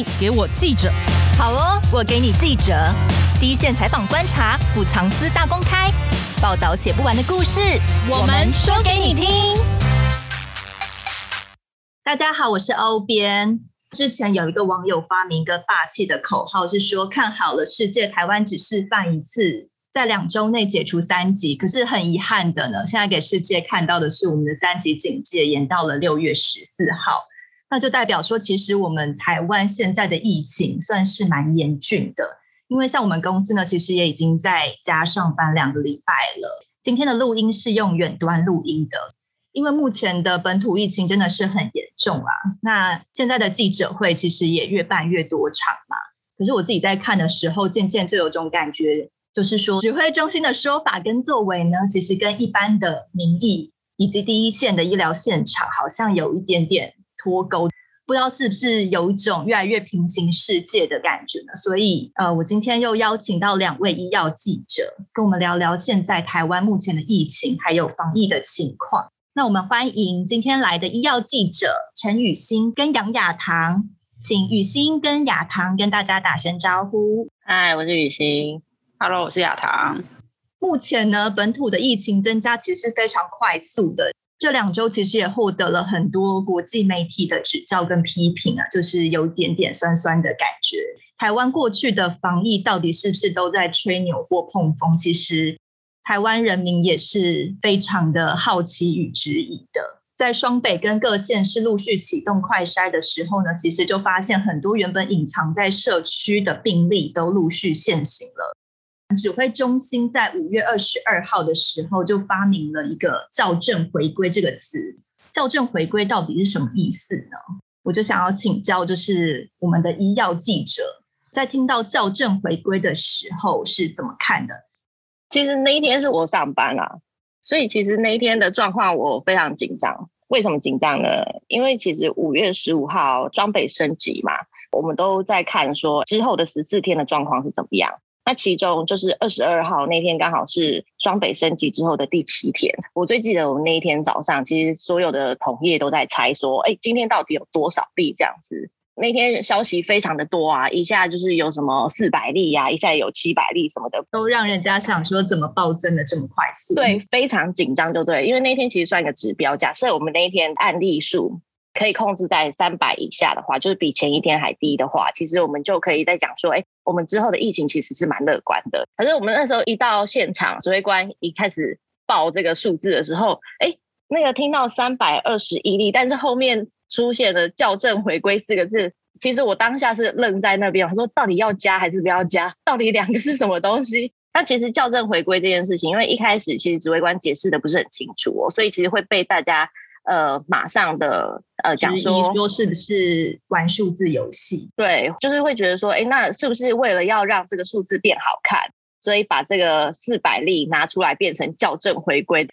你给我记者。好哦，我给你记者。第一线采访观察，不藏私大公开，报道写不完的故事，我们说给你听。大家好，我是欧编。之前有一个网友发明一个霸气的口号，是说看好了世界，台湾只示范一次，在两周内解除三级。可是很遗憾的呢，现在给世界看到的是我们的三级警戒延到了六月十四号，那就代表说，其实我们台湾现在的疫情算是蛮严峻的。因为像我们公司呢，其实也已经在家上班两个礼拜了。今天的录音是用远端录音的。因为目前的本土疫情真的是很严重啊，那现在的记者会其实也越办越多场嘛。可是我自己在看的时候，渐渐就有种感觉，就是说指挥中心的说法跟作为呢，其实跟一般的民意以及第一线的医疗现场好像有一点点脱钩，不知道是不是有一种越来越平行世界的感觉呢？所以呃，我今天又邀请到两位医药记者，跟我们聊聊现在台湾目前的疫情还有防疫的情况。那我们欢迎今天来的医药记者陈雨欣跟杨雅棠，请雨欣跟雅棠跟大家打声招呼。嗨，我是雨欣。Hello，我是雅棠。目前呢，本土的疫情增加其实是非常快速的。这两周其实也获得了很多国际媒体的指教跟批评啊，就是有一点点酸酸的感觉。台湾过去的防疫到底是不是都在吹牛或碰风？其实。台湾人民也是非常的好奇与质疑的。在双北跟各县市陆续启动快筛的时候呢，其实就发现很多原本隐藏在社区的病例都陆续现形了。指挥中心在五月二十二号的时候就发明了一个“校正回归”这个词。校正回归到底是什么意思呢？我就想要请教，就是我们的医药记者在听到“校正回归”的时候是怎么看的？其实那一天是我上班啦，所以其实那一天的状况我非常紧张。为什么紧张呢？因为其实五月十五号装备升级嘛，我们都在看说之后的十四天的状况是怎么样。那其中就是二十二号那天刚好是双北升级之后的第七天。我最记得我们那一天早上，其实所有的同业都在猜说，哎，今天到底有多少例这样子。那天消息非常的多啊，一下就是有什么四百例呀、啊，一下有七百例什么的，都让人家想说怎么暴增的这么快速？对，非常紧张，就对。因为那天其实算一个指标，假设我们那一天案例数可以控制在三百以下的话，就是比前一天还低的话，其实我们就可以再讲说，哎，我们之后的疫情其实是蛮乐观的。可是我们那时候一到现场，指挥官一开始报这个数字的时候，哎，那个听到三百二十一例，但是后面。出现了“校正回归”四个字，其实我当下是愣在那边，我说到底要加还是不要加？到底两个是什么东西？那其实“校正回归”这件事情，因为一开始其实指挥官解释的不是很清楚哦，所以其实会被大家呃马上的呃讲说说是不是玩数字游戏？对，就是会觉得说，哎，那是不是为了要让这个数字变好看，所以把这个四百例拿出来变成校正回归？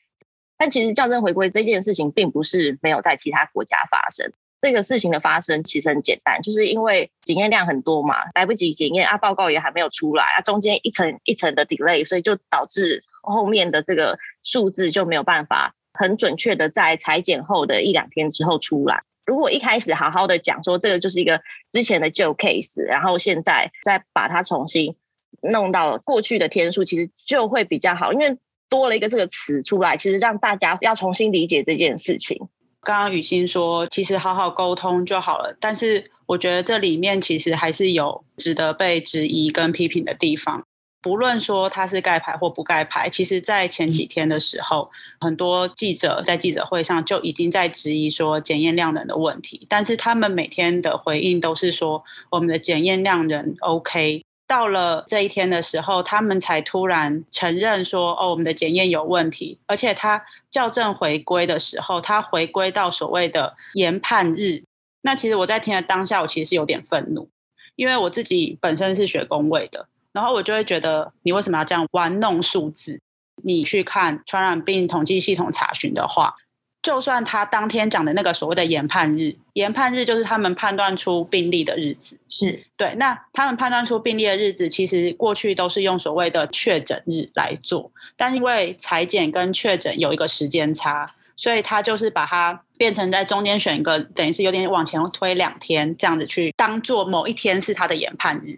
但其实校正回归这件事情，并不是没有在其他国家发生。这个事情的发生其实很简单，就是因为检验量很多嘛，来不及检验啊，报告也还没有出来啊，中间一层一层的 delay，所以就导致后面的这个数字就没有办法很准确的在裁剪后的一两天之后出来。如果一开始好好的讲说这个就是一个之前的旧 case，然后现在再把它重新弄到过去的天数，其实就会比较好，因为。多了一个这个词出来，其实让大家要重新理解这件事情。刚刚雨欣说，其实好好沟通就好了，但是我觉得这里面其实还是有值得被质疑跟批评的地方。不论说他是盖牌或不盖牌，其实，在前几天的时候，很多记者在记者会上就已经在质疑说检验量能的问题，但是他们每天的回应都是说我们的检验量能 OK。到了这一天的时候，他们才突然承认说：“哦，我们的检验有问题。”而且他校正回归的时候，他回归到所谓的研判日。那其实我在听的当下，我其实是有点愤怒，因为我自己本身是学工位的，然后我就会觉得，你为什么要这样玩弄数字？你去看传染病统计系统查询的话。就算他当天讲的那个所谓的研判日，研判日就是他们判断出病例的日子，是对。那他们判断出病例的日子，其实过去都是用所谓的确诊日来做，但因为裁剪跟确诊有一个时间差，所以他就是把它变成在中间选一个，等于是有点往前推两天这样子去当做某一天是他的研判日。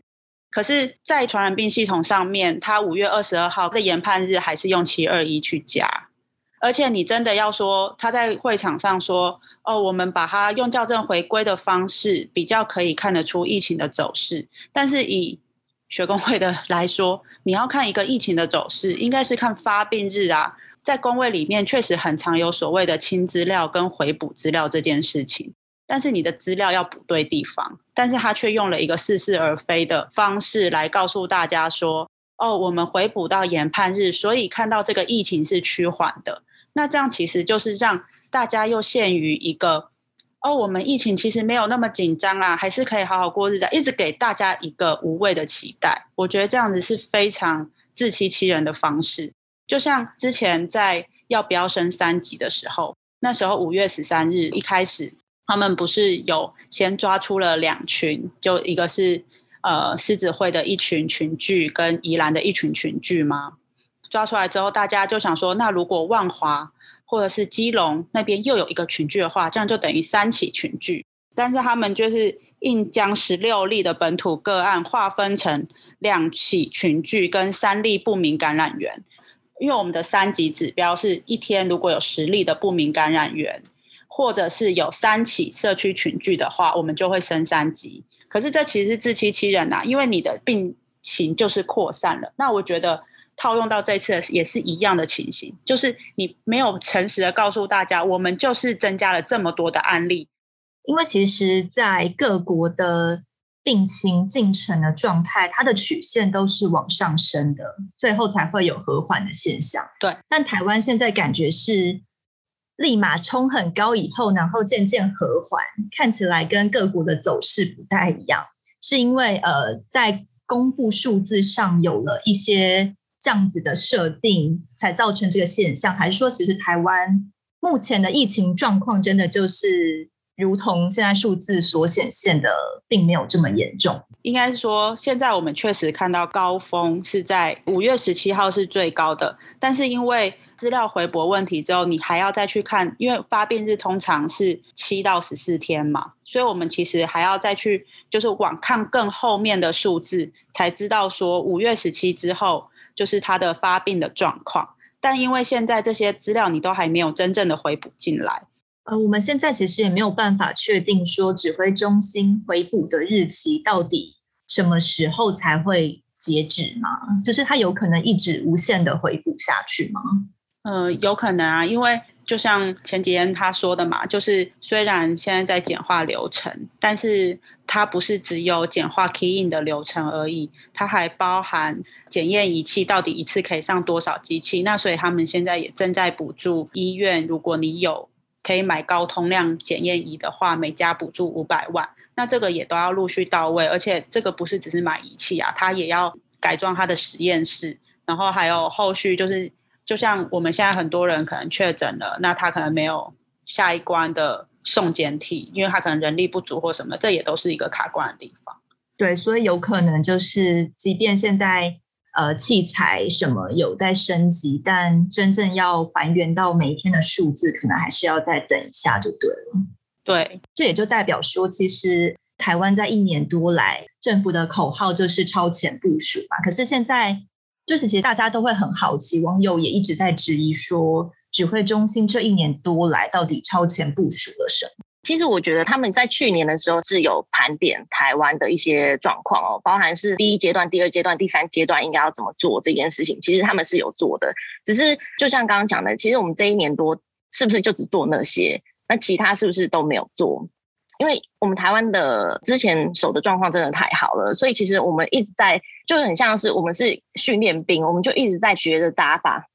可是，在传染病系统上面，他五月二十二号的研判日还是用七二一去加。而且你真的要说他在会场上说哦，我们把它用校正回归的方式比较可以看得出疫情的走势。但是以学工会的来说，你要看一个疫情的走势，应该是看发病日啊。在工位里面确实很常有所谓的清资料跟回补资料这件事情，但是你的资料要补对地方，但是他却用了一个似是而非的方式来告诉大家说哦，我们回补到研判日，所以看到这个疫情是趋缓的。那这样其实就是让大家又陷于一个哦，我们疫情其实没有那么紧张啊，还是可以好好过日子，一直给大家一个无谓的期待。我觉得这样子是非常自欺欺人的方式。就像之前在要不要升三级的时候，那时候五月十三日一开始，他们不是有先抓出了两群，就一个是呃狮子会的一群群聚，跟宜兰的一群群聚吗？抓出来之后，大家就想说，那如果万华或者是基隆那边又有一个群聚的话，这样就等于三起群聚。但是他们就是硬将十六例的本土个案划分成两起群聚跟三例不明感染源，因为我们的三级指标是一天如果有十例的不明感染源，或者是有三起社区群聚的话，我们就会升三级。可是这其实是自欺欺人呐、啊，因为你的病情就是扩散了。那我觉得。套用到这次也是一样的情形，就是你没有诚实的告诉大家，我们就是增加了这么多的案例。因为其实，在各国的病情进程的状态，它的曲线都是往上升的，最后才会有和缓的现象。对，但台湾现在感觉是立马冲很高以后，然后渐渐和缓，看起来跟各国的走势不太一样，是因为呃，在公布数字上有了一些。这样子的设定才造成这个现象，还是说其实台湾目前的疫情状况真的就是如同现在数字所显现的，并没有这么严重？应该是说，现在我们确实看到高峰是在五月十七号是最高的，但是因为资料回驳问题之后，你还要再去看，因为发病日通常是七到十四天嘛，所以我们其实还要再去就是往看更后面的数字，才知道说五月十七之后。就是他的发病的状况，但因为现在这些资料你都还没有真正的回补进来，呃，我们现在其实也没有办法确定说指挥中心回补的日期到底什么时候才会截止吗？就是他有可能一直无限的回补下去吗？呃，有可能啊，因为就像前几天他说的嘛，就是虽然现在在简化流程，但是它不是只有简化 key in 的流程而已，它还包含检验仪器到底一次可以上多少机器。那所以他们现在也正在补助医院，如果你有可以买高通量检验仪的话，每家补助五百万。那这个也都要陆续到位，而且这个不是只是买仪器啊，它也要改装它的实验室，然后还有后续就是。就像我们现在很多人可能确诊了，那他可能没有下一关的送检体，因为他可能人力不足或什么，这也都是一个卡关的地方。对，所以有可能就是，即便现在呃器材什么有在升级，但真正要还原到每一天的数字，可能还是要再等一下就对了。对，这也就代表说，其实台湾在一年多来，政府的口号就是超前部署嘛。可是现在。就是其实大家都会很好奇，网友也一直在质疑说，指挥中心这一年多来到底超前部署了什么？其实我觉得他们在去年的时候是有盘点台湾的一些状况哦，包含是第一阶段、第二阶段、第三阶段应该要怎么做这件事情，其实他们是有做的。只是就像刚刚讲的，其实我们这一年多是不是就只做那些？那其他是不是都没有做？因为我们台湾的之前守的状况真的太好了，所以其实我们一直在，就很像是我们是训练兵，我们就一直在学着打法。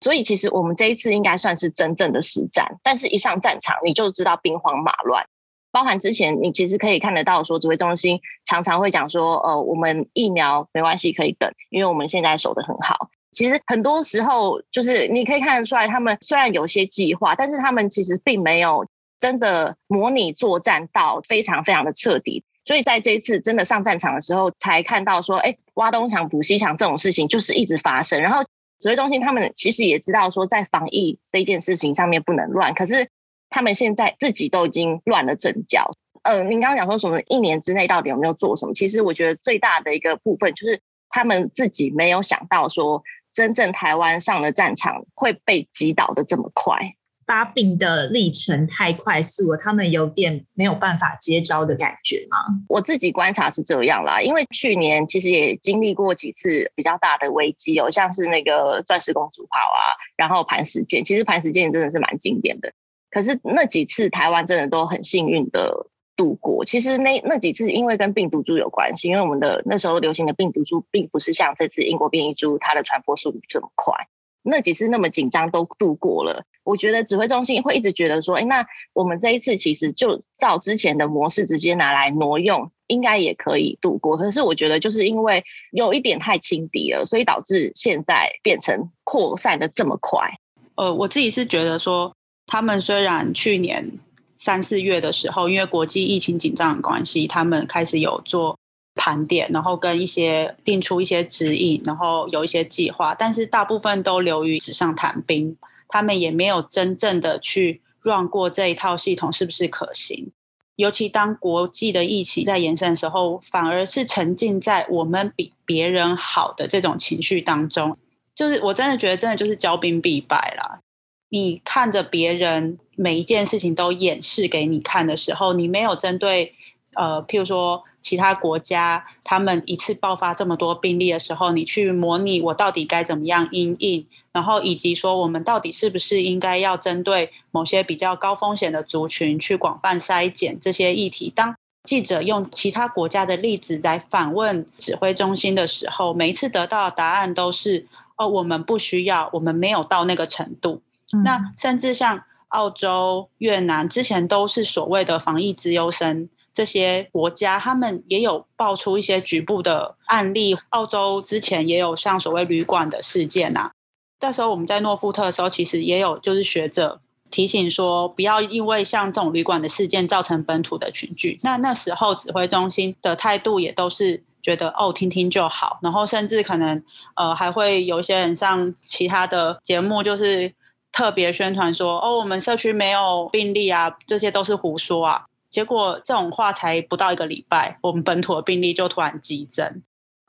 所以其实我们这一次应该算是真正的实战，但是一上战场你就知道兵荒马乱。包含之前你其实可以看得到，说指挥中心常常会讲说，呃，我们疫苗没关系可以等，因为我们现在守得很好。其实很多时候就是你可以看得出来，他们虽然有些计划，但是他们其实并没有。真的模拟作战到非常非常的彻底，所以在这一次真的上战场的时候，才看到说，哎，挖东墙补西墙这种事情就是一直发生。然后指挥中心他们其实也知道说，在防疫这件事情上面不能乱，可是他们现在自己都已经乱了阵脚。呃，您刚刚讲说什么一年之内到底有没有做什么？其实我觉得最大的一个部分就是他们自己没有想到说，真正台湾上了战场会被击倒的这么快。发病的历程太快速了，他们有点没有办法接招的感觉吗？我自己观察是这样啦，因为去年其实也经历过几次比较大的危机哦，像是那个钻石公主号啊，然后磐石舰，其实磐石舰真的是蛮经典的。可是那几次台湾真的都很幸运的度过。其实那那几次因为跟病毒株有关系，因为我们的那时候流行的病毒株并不是像这次英国变异株它的传播速度这么快。那几次那么紧张都度过了，我觉得指挥中心会一直觉得说，哎，那我们这一次其实就照之前的模式直接拿来挪用，应该也可以度过。可是我觉得就是因为有一点太轻敌了，所以导致现在变成扩散的这么快。呃，我自己是觉得说，他们虽然去年三四月的时候，因为国际疫情紧张的关系，他们开始有做。盘点，然后跟一些定出一些指引，然后有一些计划，但是大部分都流于纸上谈兵，他们也没有真正的去 run 过这一套系统是不是可行。尤其当国际的疫情在延伸的时候，反而是沉浸在我们比别人好的这种情绪当中，就是我真的觉得真的就是骄兵必败啦。你看着别人每一件事情都演示给你看的时候，你没有针对。呃，譬如说，其他国家他们一次爆发这么多病例的时候，你去模拟我到底该怎么样应应，然后以及说我们到底是不是应该要针对某些比较高风险的族群去广泛筛检这些议题。当记者用其他国家的例子来反问指挥中心的时候，每一次得到的答案都是：哦，我们不需要，我们没有到那个程度。嗯、那甚至像澳洲、越南之前都是所谓的防疫资优生。这些国家他们也有爆出一些局部的案例，澳洲之前也有像所谓旅馆的事件啊。那时候我们在诺富特的时候，其实也有就是学者提醒说，不要因为像这种旅馆的事件造成本土的群聚。那那时候指挥中心的态度也都是觉得哦，听听就好，然后甚至可能呃还会有一些人上其他的节目，就是特别宣传说哦，我们社区没有病例啊，这些都是胡说啊。结果这种话才不到一个礼拜，我们本土的病例就突然激增。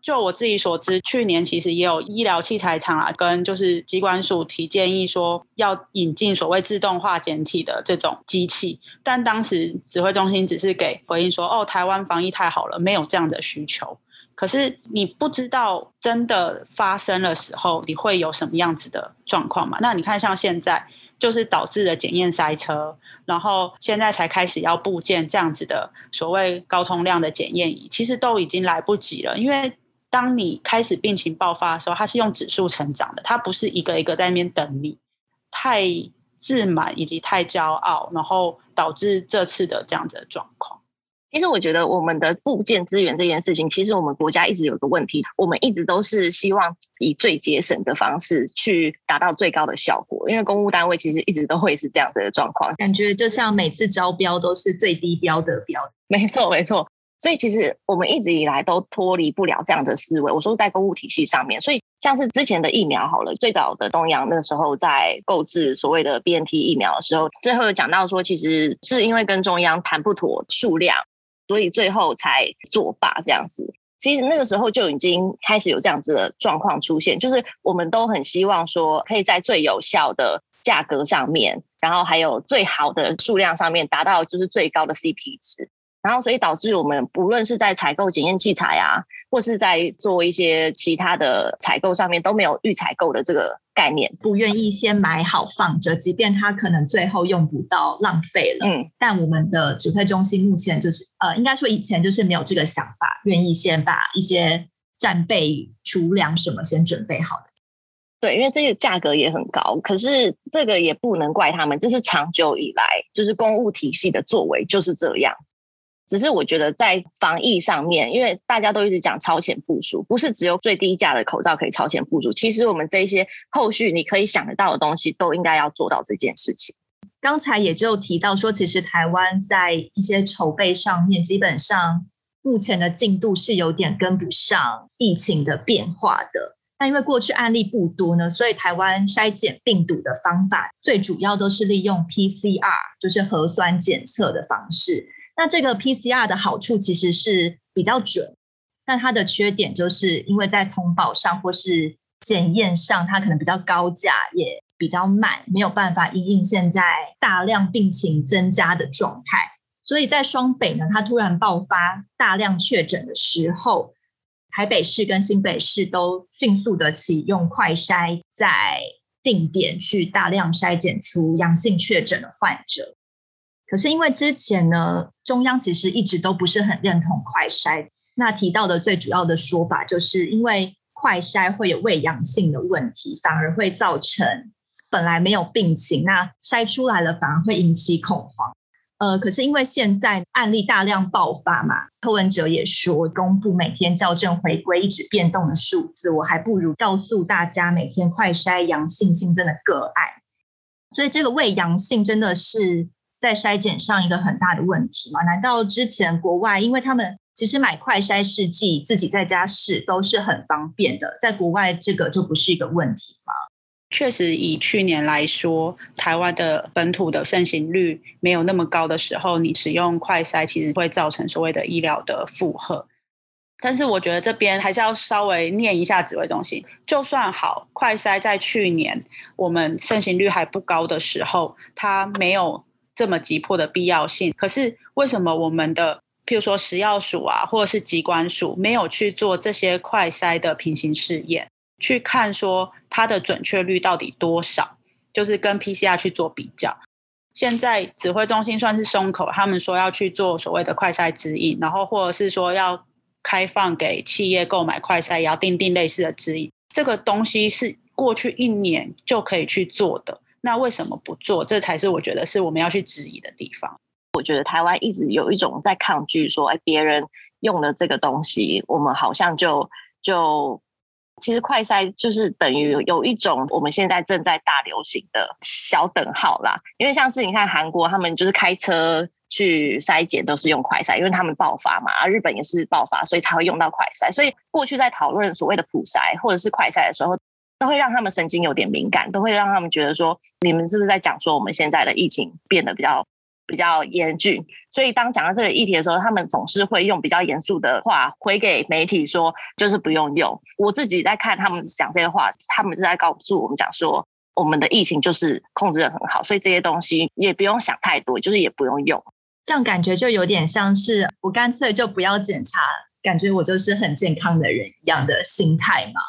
就我自己所知，去年其实也有医疗器材厂啊，跟就是机关署提建议说要引进所谓自动化检体的这种机器，但当时指挥中心只是给回应说：“哦，台湾防疫太好了，没有这样的需求。”可是你不知道真的发生的时候，你会有什么样子的状况嘛？那你看，像现在。就是导致了检验塞车，然后现在才开始要部件这样子的所谓高通量的检验仪，其实都已经来不及了。因为当你开始病情爆发的时候，它是用指数成长的，它不是一个一个在那边等你。太自满以及太骄傲，然后导致这次的这样子的状况。其实我觉得我们的部件资源这件事情，其实我们国家一直有个问题，我们一直都是希望以最节省的方式去达到最高的效果。因为公务单位其实一直都会是这样子的状况，感觉就像每次招标都是最低标的标。没错，没错。所以其实我们一直以来都脱离不了这样的思维。我说在公务体系上面，所以像是之前的疫苗好了，最早的东洋那个时候在购置所谓的 BNT 疫苗的时候，最后有讲到说，其实是因为跟中央谈不妥数量。所以最后才作罢这样子。其实那个时候就已经开始有这样子的状况出现，就是我们都很希望说，可以在最有效的价格上面，然后还有最好的数量上面达到就是最高的 CP 值。然后所以导致我们不论是在采购检验器材啊，或是在做一些其他的采购上面，都没有预采购的这个。概念不愿意先买好放着，即便它可能最后用不到，浪费了。嗯，但我们的指挥中心目前就是，呃，应该说以前就是没有这个想法，愿意先把一些战备、储粮什么先准备好的。对，因为这个价格也很高，可是这个也不能怪他们，这是长久以来就是公务体系的作为就是这样。只是我觉得在防疫上面，因为大家都一直讲超前部署，不是只有最低价的口罩可以超前部署。其实我们这些后续你可以想得到的东西，都应该要做到这件事情。刚才也就提到说，其实台湾在一些筹备上面，基本上目前的进度是有点跟不上疫情的变化的。那因为过去案例不多呢，所以台湾筛检病毒的方法最主要都是利用 PCR，就是核酸检测的方式。那这个 PCR 的好处其实是比较准，但它的缺点就是因为在通报上或是检验上，它可能比较高价，也比较慢，没有办法因应现在大量病情增加的状态。所以在双北呢，它突然爆发大量确诊的时候。台北市跟新北市都迅速的启用快筛，在定点去大量筛检出阳性确诊的患者。可是因为之前呢，中央其实一直都不是很认同快筛。那提到的最主要的说法，就是因为快筛会有伪阳性的问题，反而会造成本来没有病情，那筛出来了反而会引起恐慌。呃，可是因为现在案例大量爆发嘛，柯文哲也说公布每天校正回归一直变动的数字，我还不如告诉大家每天快筛阳性新增的个案。所以这个伪阳性真的是在筛检上一个很大的问题吗？难道之前国外因为他们其实买快筛试剂自己在家试都是很方便的，在国外这个就不是一个问题吗？确实，以去年来说，台湾的本土的盛行率没有那么高的时候，你使用快筛其实会造成所谓的医疗的负荷。但是，我觉得这边还是要稍微念一下指挥中心。就算好，快筛在去年我们盛行率还不高的时候，它没有这么急迫的必要性。可是，为什么我们的譬如说食药署啊，或者是疾管署没有去做这些快筛的平行试验？去看说它的准确率到底多少，就是跟 PCR 去做比较。现在指挥中心算是松口，他们说要去做所谓的快筛指引，然后或者是说要开放给企业购买快筛，也要订定类似的指引。这个东西是过去一年就可以去做的，那为什么不做？这才是我觉得是我们要去质疑的地方。我觉得台湾一直有一种在抗拒说，哎，别人用了这个东西，我们好像就就。其实快筛就是等于有一种我们现在正在大流行的小等号啦，因为像是你看韩国，他们就是开车去筛检都是用快筛，因为他们爆发嘛，而日本也是爆发，所以才会用到快筛。所以过去在讨论所谓的普筛或者是快筛的时候，都会让他们神经有点敏感，都会让他们觉得说，你们是不是在讲说我们现在的疫情变得比较。比较严峻，所以当讲到这个议题的时候，他们总是会用比较严肃的话回给媒体说，就是不用用。我自己在看他们讲这些话，他们是在告诉我们讲说，我们的疫情就是控制得很好，所以这些东西也不用想太多，就是也不用用。这样感觉就有点像是我干脆就不要检查，感觉我就是很健康的人一样的心态嘛。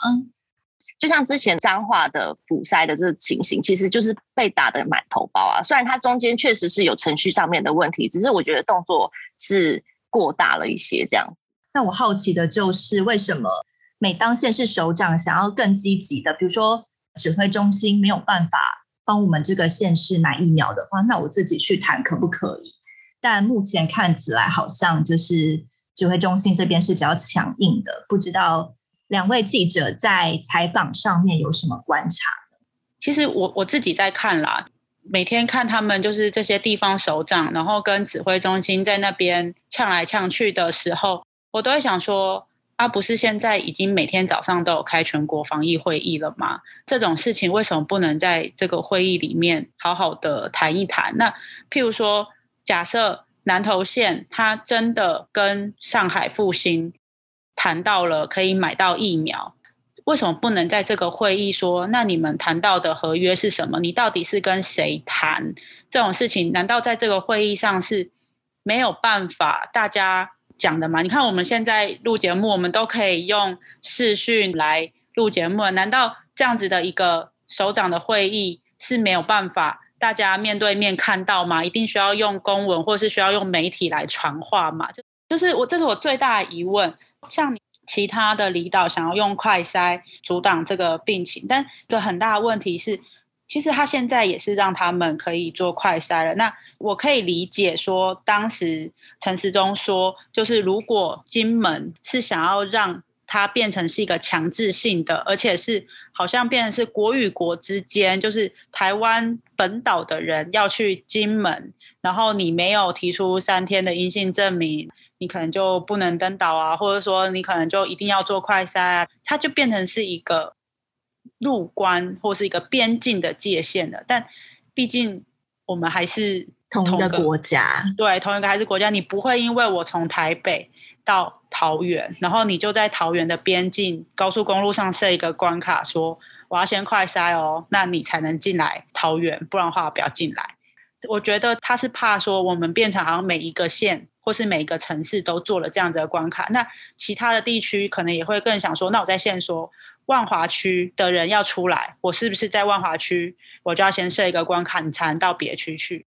就像之前彰化的堵塞的这个情形，其实就是被打得满头包啊。虽然它中间确实是有程序上面的问题，只是我觉得动作是过大了一些这样子。那我好奇的就是，为什么每当县市首长想要更积极的，比如说指挥中心没有办法帮我们这个县市买疫苗的话，那我自己去谈可不可以？但目前看起来好像就是指挥中心这边是比较强硬的，不知道。两位记者在采访上面有什么观察？其实我我自己在看啦，每天看他们就是这些地方首长，然后跟指挥中心在那边呛来呛去的时候，我都会想说：啊，不是现在已经每天早上都有开全国防疫会议了吗？这种事情为什么不能在这个会议里面好好的谈一谈？那譬如说，假设南投县他真的跟上海复兴。谈到了可以买到疫苗，为什么不能在这个会议说？那你们谈到的合约是什么？你到底是跟谁谈这种事情？难道在这个会议上是没有办法大家讲的吗？你看我们现在录节目，我们都可以用视讯来录节目，难道这样子的一个首长的会议是没有办法大家面对面看到吗？一定需要用公文，或是需要用媒体来传话吗？就是我，这是我最大的疑问。像其他的离岛想要用快筛阻挡这个病情，但一个很大的问题是，其实他现在也是让他们可以做快筛了。那我可以理解说，当时陈时中说，就是如果金门是想要让它变成是一个强制性的，而且是好像变成是国与国之间，就是台湾本岛的人要去金门，然后你没有提出三天的阴性证明。你可能就不能登岛啊，或者说你可能就一定要做快筛啊，它就变成是一个入关或是一个边境的界限了。但毕竟我们还是同一个国家，对，同一个还是国家，你不会因为我从台北到桃园，然后你就在桃园的边境高速公路上设一个关卡，说我要先快塞哦，那你才能进来桃园，不然的话不要进来。我觉得他是怕说我们变成好像每一个县或是每个城市都做了这样子的关卡，那其他的地区可能也会更想说，那我在线说万华区的人要出来，我是不是在万华区我就要先设一个关卡，你才能到别区去？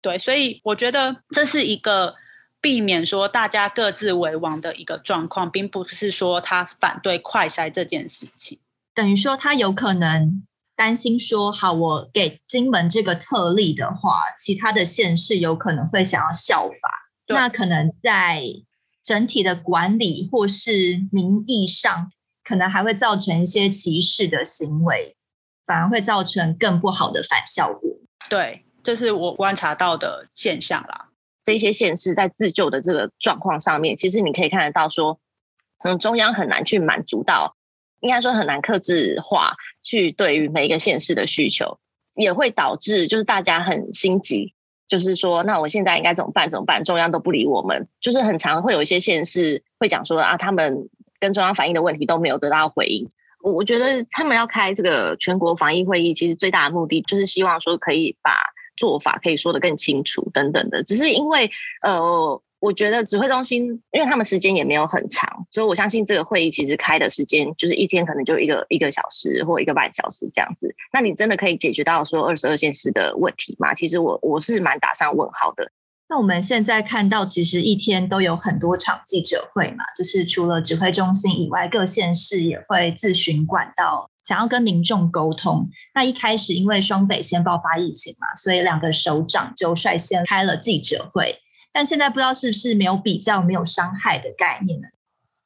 对，所以我觉得这是一个避免说大家各自为王的一个状况，并不是说他反对快筛这件事情。等于说他有可能担心说，好，我给金门这个特例的话，其他的县市有可能会想要效法，那可能在整体的管理或是名义上，可能还会造成一些歧视的行为，反而会造成更不好的反效果。对。这是我观察到的现象啦。这些县市在自救的这个状况上面，其实你可以看得到说，嗯，中央很难去满足到，应该说很难克制化去对于每一个县市的需求，也会导致就是大家很心急，就是说，那我现在应该怎么办？怎么办？中央都不理我们，就是很常会有一些县市会讲说啊，他们跟中央反映的问题都没有得到回应。我我觉得他们要开这个全国防疫会议，其实最大的目的就是希望说可以把。做法可以说得更清楚，等等的，只是因为呃，我觉得指挥中心，因为他们时间也没有很长，所以我相信这个会议其实开的时间就是一天可能就一个一个小时或一个半小时这样子。那你真的可以解决到说二十二县市的问题吗？其实我我是蛮打上问号的。那我们现在看到，其实一天都有很多场记者会嘛，就是除了指挥中心以外，各县市也会自寻管道。想要跟民众沟通，那一开始因为双北先爆发疫情嘛，所以两个首长就率先开了记者会。但现在不知道是不是没有比较、没有伤害的概念呢？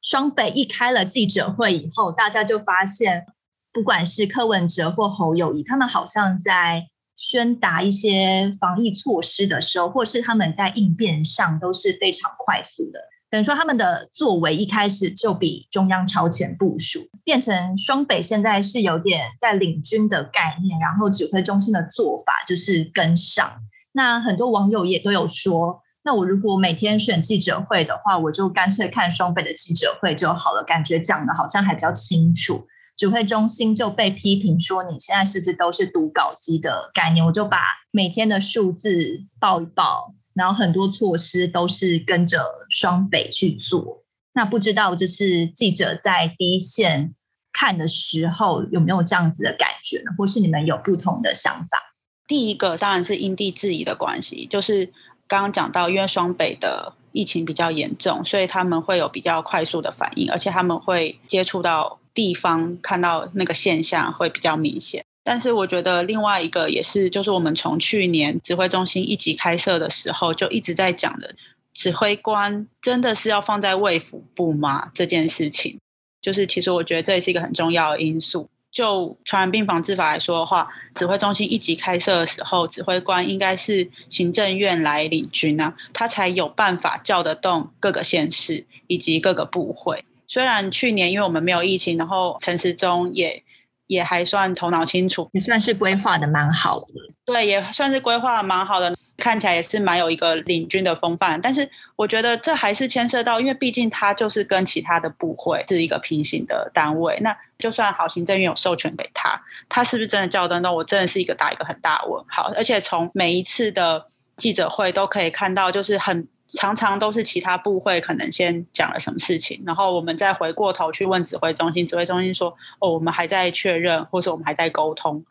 双北一开了记者会以后，大家就发现，不管是柯文哲或侯友宜，他们好像在宣达一些防疫措施的时候，或是他们在应变上都是非常快速的。等于说他们的作为一开始就比中央超前部署，变成双北现在是有点在领军的概念，然后指挥中心的做法就是跟上。那很多网友也都有说，那我如果每天选记者会的话，我就干脆看双北的记者会就好了，感觉讲的好像还比较清楚。指挥中心就被批评说，你现在是不是都是读稿机的概念？我就把每天的数字报一报。然后很多措施都是跟着双北去做，那不知道就是记者在第一线看的时候有没有这样子的感觉呢？或是你们有不同的想法？第一个当然是因地制宜的关系，就是刚刚讲到，因为双北的疫情比较严重，所以他们会有比较快速的反应，而且他们会接触到地方，看到那个现象会比较明显。但是我觉得另外一个也是，就是我们从去年指挥中心一级开设的时候就一直在讲的，指挥官真的是要放在卫福部吗？这件事情，就是其实我觉得这也是一个很重要的因素。就传染病防治法来说的话，指挥中心一级开设的时候，指挥官应该是行政院来领军啊，他才有办法叫得动各个县市以及各个部会。虽然去年因为我们没有疫情，然后陈时中也。也还算头脑清楚，也算是规划的蛮好的。对，也算是规划的蛮好的，看起来也是蛮有一个领军的风范。但是我觉得这还是牵涉到，因为毕竟他就是跟其他的部会是一个平行的单位。那就算好，行政院有授权给他，他是不是真的叫得动？我真的是一个打一个很大问号。而且从每一次的记者会都可以看到，就是很。常常都是其他部会可能先讲了什么事情，然后我们再回过头去问指挥中心，指挥中心说：“哦，我们还在确认，或是我们还在沟通。”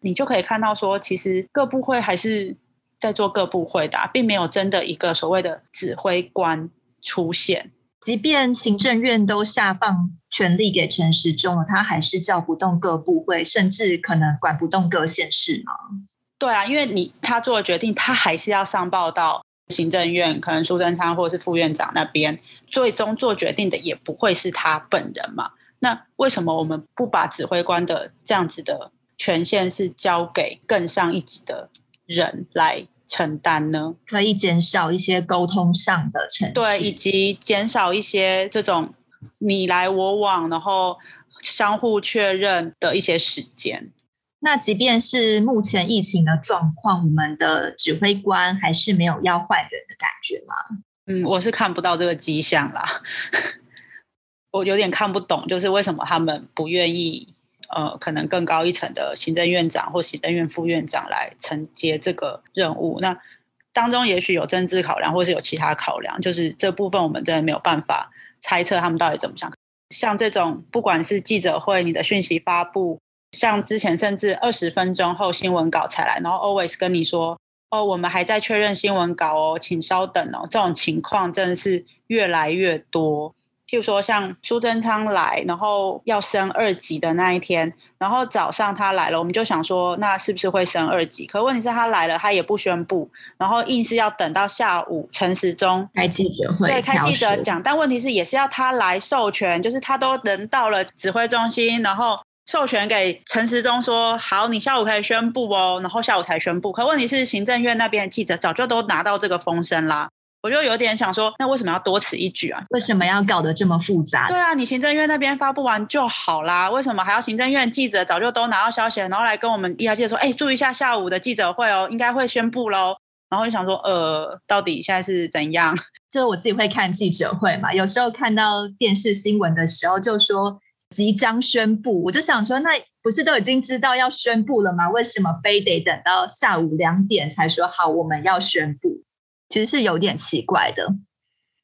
你就可以看到说，其实各部会还是在做各部会的，并没有真的一个所谓的指挥官出现。即便行政院都下放权力给陈时中了，他还是叫不动各部会，甚至可能管不动各县市吗？对啊，因为你他做了决定，他还是要上报到。行政院可能苏贞昌或者是副院长那边最终做决定的也不会是他本人嘛？那为什么我们不把指挥官的这样子的权限是交给更上一级的人来承担呢？可以减少一些沟通上的程序，对，以及减少一些这种你来我往，然后相互确认的一些时间。那即便是目前疫情的状况，我们的指挥官还是没有要换人的感觉吗？嗯，我是看不到这个迹象啦。我有点看不懂，就是为什么他们不愿意呃，可能更高一层的行政院长或行政院副院长来承接这个任务？那当中也许有政治考量，或是有其他考量，就是这部分我们真的没有办法猜测他们到底怎么想。像这种不管是记者会，你的讯息发布。像之前甚至二十分钟后新闻稿才来，然后 always 跟你说哦，我们还在确认新闻稿哦，请稍等哦。这种情况真的是越来越多。譬如说像苏贞昌来，然后要升二级的那一天，然后早上他来了，我们就想说那是不是会升二级？可问题是他来了，他也不宣布，然后硬是要等到下午陈时中开记者会，对，开记者讲。但问题是也是要他来授权，就是他都人到了指挥中心，然后。授权给陈时中说好，你下午可以宣布哦，然后下午才宣布。可问题是，行政院那边的记者早就都拿到这个风声啦。我就有点想说，那为什么要多此一举啊？为什么要搞得这么复杂？对啊，你行政院那边发布完就好啦，为什么还要行政院记者早就都拿到消息，然后来跟我们一家记者说，哎，注意一下下午的记者会哦，应该会宣布喽。然后就想说，呃，到底现在是怎样？就我自己会看记者会嘛，有时候看到电视新闻的时候，就说。即将宣布，我就想说，那不是都已经知道要宣布了吗？为什么非得等到下午两点才说好我们要宣布？其实是有点奇怪的。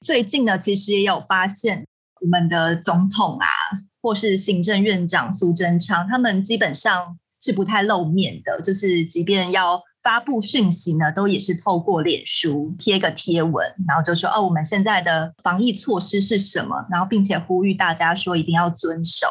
最近呢，其实也有发现，我们的总统啊，或是行政院长苏贞昌，他们基本上是不太露面的，就是即便要。发布讯息呢，都也是透过脸书贴个贴文，然后就说哦，我们现在的防疫措施是什么？然后并且呼吁大家说一定要遵守。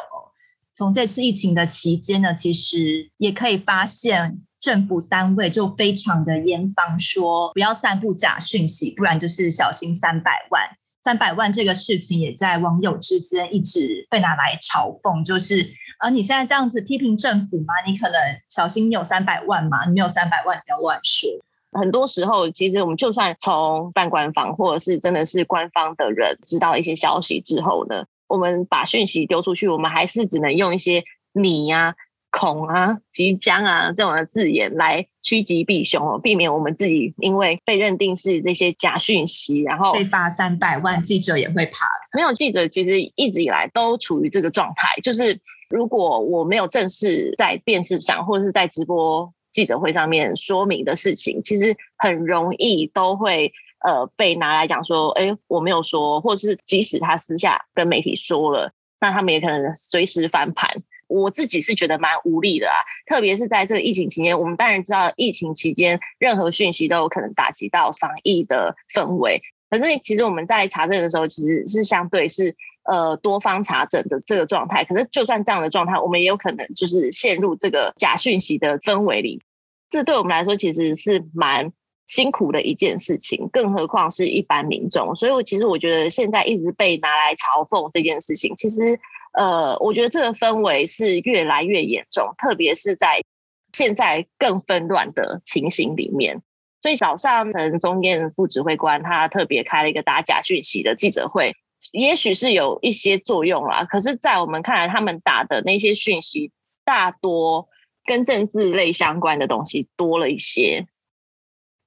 从这次疫情的期间呢，其实也可以发现政府单位就非常的严防，说不要散布假讯息，不然就是小心三百万。三百万这个事情也在网友之间一直被拿来嘲讽，就是。而你现在这样子批评政府吗？你可能小心，你有三百万吗？你没有三百万，不要乱说。很多时候，其实我们就算从半官方或者是真的是官方的人知道一些消息之后呢，我们把讯息丢出去，我们还是只能用一些你呀、恐啊、即将啊这种的字眼来趋吉避凶哦，避免我们自己因为被认定是这些假讯息，然后被罚三百万，记者也会怕。没有记者，其实一直以来都处于这个状态，就是。如果我没有正式在电视上或者是在直播记者会上面说明的事情，其实很容易都会呃被拿来讲说，哎，我没有说，或者是即使他私下跟媒体说了，那他们也可能随时翻盘。我自己是觉得蛮无力的啊，特别是在这个疫情期间，我们当然知道疫情期间任何讯息都有可能打击到防疫的氛围，可是其实我们在查证的时候，其实是相对是。呃，多方查证的这个状态，可是就算这样的状态，我们也有可能就是陷入这个假讯息的氛围里。这对我们来说其实是蛮辛苦的一件事情，更何况是一般民众。所以，我其实我觉得现在一直被拿来嘲讽这件事情，其实呃，我觉得这个氛围是越来越严重，特别是在现在更纷乱的情形里面。所以早上陈宗彦副指挥官他特别开了一个打假讯息的记者会。也许是有一些作用啦，可是，在我们看来，他们打的那些讯息大多跟政治类相关的东西多了一些。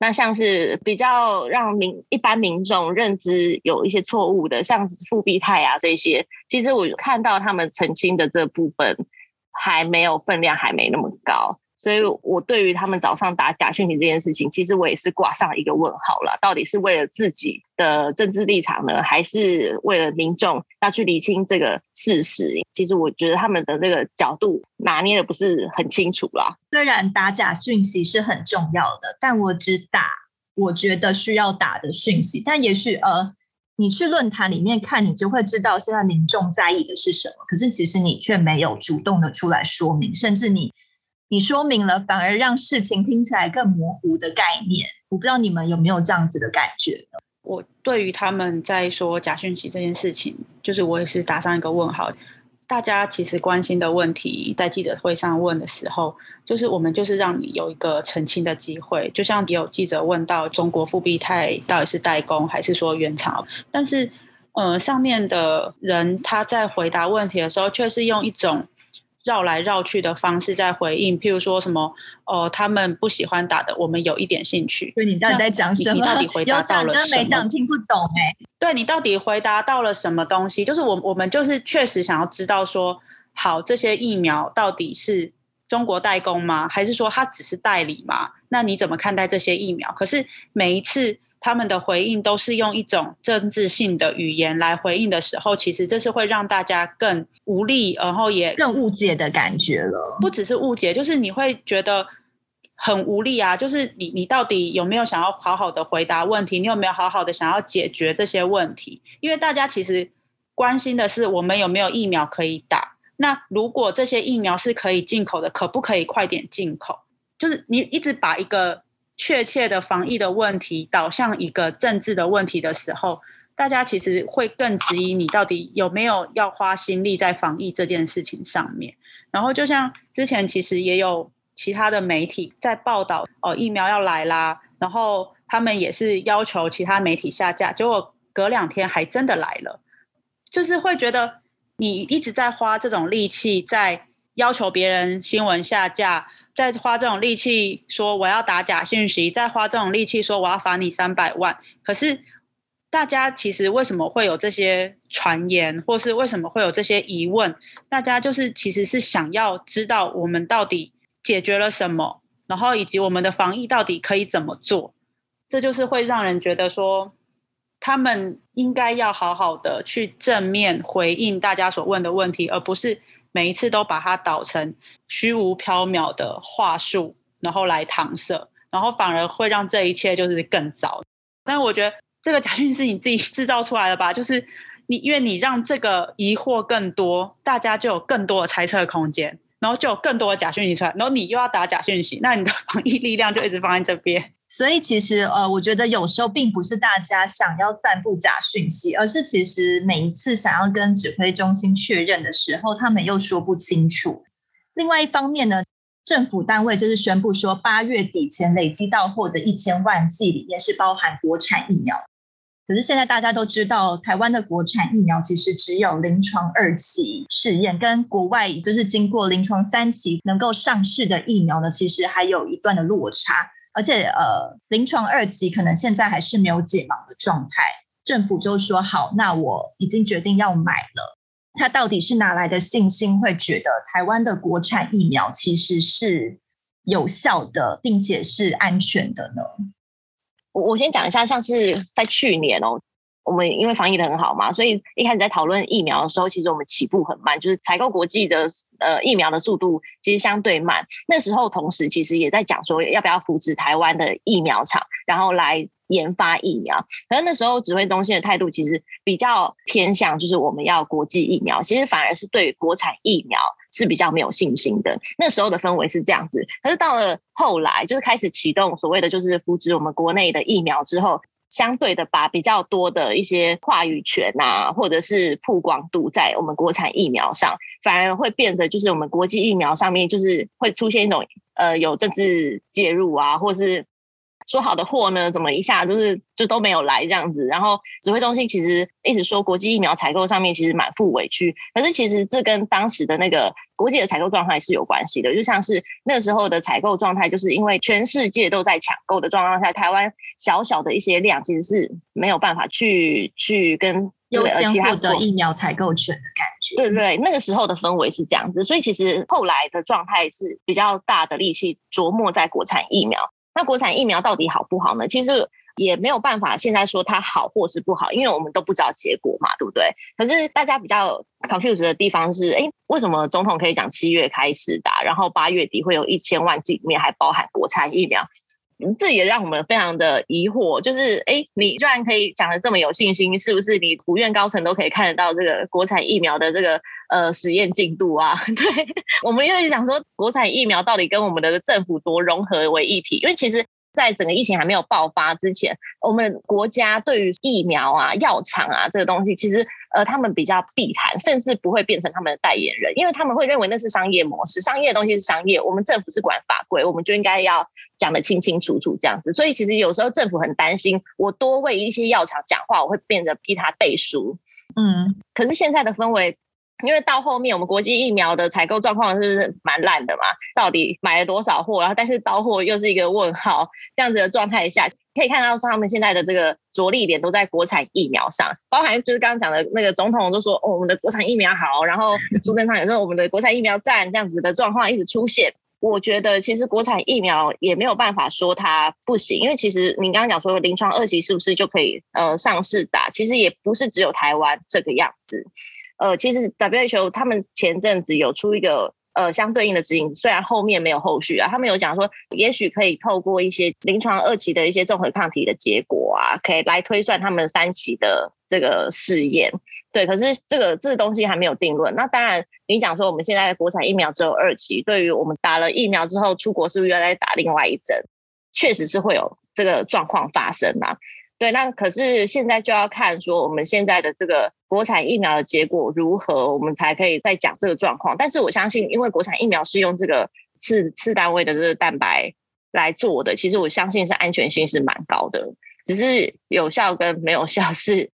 那像是比较让民一般民众认知有一些错误的，像复必泰啊这些，其实我看到他们澄清的这部分还没有分量，还没那么高。所以，我对于他们早上打假讯息这件事情，其实我也是挂上一个问号了。到底是为了自己的政治立场呢，还是为了民众要去厘清这个事实？其实我觉得他们的那个角度拿捏的不是很清楚啦。虽然打假讯息是很重要的，但我只打我觉得需要打的讯息。但也许呃，你去论坛里面看，你就会知道现在民众在意的是什么。可是其实你却没有主动的出来说明，甚至你。你说明了，反而让事情听起来更模糊的概念，我不知道你们有没有这样子的感觉？我对于他们在说假讯息这件事情，就是我也是打上一个问号。大家其实关心的问题，在记者会上问的时候，就是我们就是让你有一个澄清的机会。就像有记者问到中国复必泰到底是代工还是说原厂，但是呃，上面的人他在回答问题的时候，却是用一种绕来绕去的方式在回应。譬如说什么，哦、呃，他们不喜欢打的，我们有一点兴趣。对，你到底在讲什么？你到底回答到了没讲听不懂哎。对，你到底回答到了什么东西？就是我我们就是确实想要知道说，好，这些疫苗到底是中国代工吗？还是说它只是代理吗？那你怎么看待这些疫苗？可是每一次。他们的回应都是用一种政治性的语言来回应的时候，其实这是会让大家更无力，然后也更误解的感觉了。不只是误解，就是你会觉得很无力啊！就是你，你到底有没有想要好好的回答问题？你有没有好好的想要解决这些问题？因为大家其实关心的是我们有没有疫苗可以打。那如果这些疫苗是可以进口的，可不可以快点进口？就是你一直把一个。确切的防疫的问题导向一个政治的问题的时候，大家其实会更质疑你到底有没有要花心力在防疫这件事情上面。然后就像之前其实也有其他的媒体在报道，哦，疫苗要来啦，然后他们也是要求其他媒体下架，结果隔两天还真的来了，就是会觉得你一直在花这种力气在。要求别人新闻下架，再花这种力气说我要打假讯息，再花这种力气说我要罚你三百万。可是大家其实为什么会有这些传言，或是为什么会有这些疑问？大家就是其实是想要知道我们到底解决了什么，然后以及我们的防疫到底可以怎么做。这就是会让人觉得说，他们应该要好好的去正面回应大家所问的问题，而不是。每一次都把它导成虚无缥缈的话术，然后来搪塞，然后反而会让这一切就是更糟。但是我觉得这个假讯是你自己制造出来的吧？就是你，因为你让这个疑惑更多，大家就有更多的猜测空间，然后就有更多的假讯息出来，然后你又要打假讯息，那你的防疫力量就一直放在这边。所以其实呃，我觉得有时候并不是大家想要散布假讯息，而是其实每一次想要跟指挥中心确认的时候，他们又说不清楚。另外一方面呢，政府单位就是宣布说，八月底前累积到货的一千万剂里面是包含国产疫苗。可是现在大家都知道，台湾的国产疫苗其实只有临床二期试验，跟国外就是经过临床三期能够上市的疫苗呢，其实还有一段的落差。而且，呃，临床二期可能现在还是没有解盲的状态。政府就说好，那我已经决定要买了。他到底是哪来的信心，会觉得台湾的国产疫苗其实是有效的，并且是安全的呢？我我先讲一下，像是在去年哦。我们因为防疫的很好嘛，所以一开始在讨论疫苗的时候，其实我们起步很慢，就是采购国际的呃疫苗的速度其实相对慢。那时候同时其实也在讲说要不要扶持台湾的疫苗厂，然后来研发疫苗。可是那时候指挥中心的态度其实比较偏向，就是我们要国际疫苗，其实反而是对国产疫苗是比较没有信心的。那时候的氛围是这样子，可是到了后来，就是开始启动所谓的就是扶持我们国内的疫苗之后。相对的，把比较多的一些话语权啊，或者是曝光度在我们国产疫苗上，反而会变得就是我们国际疫苗上面就是会出现一种呃有政治介入啊，或是。说好的货呢？怎么一下就是就都没有来这样子？然后指挥中心其实一直说国际疫苗采购上面其实满腹委屈，可是其实这跟当时的那个国际的采购状态是有关系的。就像是那个时候的采购状态，就是因为全世界都在抢购的状况下，台湾小小的一些量其实是没有办法去去跟优先获得疫苗采购权的感觉。对对，那个时候的氛围是这样子，所以其实后来的状态是比较大的力气琢磨在国产疫苗。那国产疫苗到底好不好呢？其实也没有办法现在说它好或是不好，因为我们都不知道结果嘛，对不对？可是大家比较 confused 的地方是，哎，为什么总统可以讲七月开始打，然后八月底会有一千万剂里面还包含国产疫苗？这也让我们非常的疑惑，就是哎，你居然可以讲的这么有信心，是不是你府院高层都可以看得到这个国产疫苗的这个呃实验进度啊？对，我们又想说国产疫苗到底跟我们的政府多融合为一体，因为其实在整个疫情还没有爆发之前，我们国家对于疫苗啊、药厂啊这个东西，其实呃，他们比较避谈，甚至不会变成他们的代言人，因为他们会认为那是商业模式，商业的东西是商业，我们政府是管法规，我们就应该要讲得清清楚楚这样子。所以其实有时候政府很担心，我多为一些药厂讲话，我会变得替他背书。嗯，可是现在的氛围。因为到后面，我们国际疫苗的采购状况是蛮烂的嘛，到底买了多少货，然后但是到货又是一个问号，这样子的状态下，可以看到说他们现在的这个着力点都在国产疫苗上，包含就是刚刚讲的那个总统都说，哦，我们的国产疫苗好，然后苏贞昌也说我们的国产疫苗赞，这样子的状况一直出现。我觉得其实国产疫苗也没有办法说它不行，因为其实你刚刚讲说临床二期是不是就可以呃上市打，其实也不是只有台湾这个样子。呃，其实 WHO 他们前阵子有出一个呃相对应的指引，虽然后面没有后续啊，他们有讲说，也许可以透过一些临床二期的一些综合抗体的结果啊，可以来推算他们三期的这个试验。对，可是这个这个东西还没有定论。那当然，你讲说我们现在国产疫苗只有二期，对于我们打了疫苗之后出国是不是又再打另外一针？确实是会有这个状况发生嘛。对，那可是现在就要看说我们现在的这个国产疫苗的结果如何，我们才可以再讲这个状况。但是我相信，因为国产疫苗是用这个次次单位的这个蛋白来做的，其实我相信是安全性是蛮高的。只是有效跟没有效是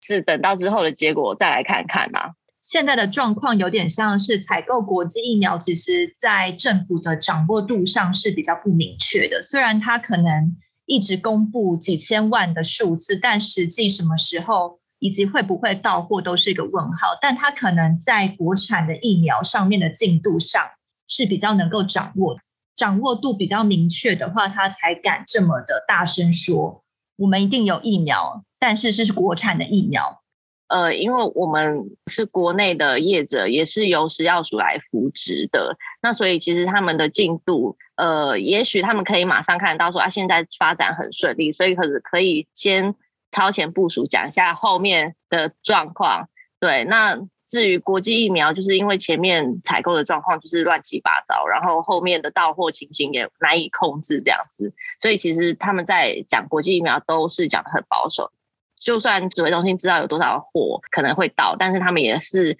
是等到之后的结果再来看看啊。现在的状况有点像是采购国际疫苗，其实在政府的掌握度上是比较不明确的。虽然它可能。一直公布几千万的数字，但实际什么时候以及会不会到货都是一个问号。但它可能在国产的疫苗上面的进度上是比较能够掌握，掌握度比较明确的话，他才敢这么的大声说我们一定有疫苗，但是是国产的疫苗。呃，因为我们是国内的业者，也是由食药署来扶植的，那所以其实他们的进度，呃，也许他们可以马上看到说啊，现在发展很顺利，所以可是可以先超前部署，讲一下后面的状况。对，那至于国际疫苗，就是因为前面采购的状况就是乱七八糟，然后后面的到货情形也难以控制这样子，所以其实他们在讲国际疫苗都是讲得很保守。就算指挥中心知道有多少货可能会到，但是他们也是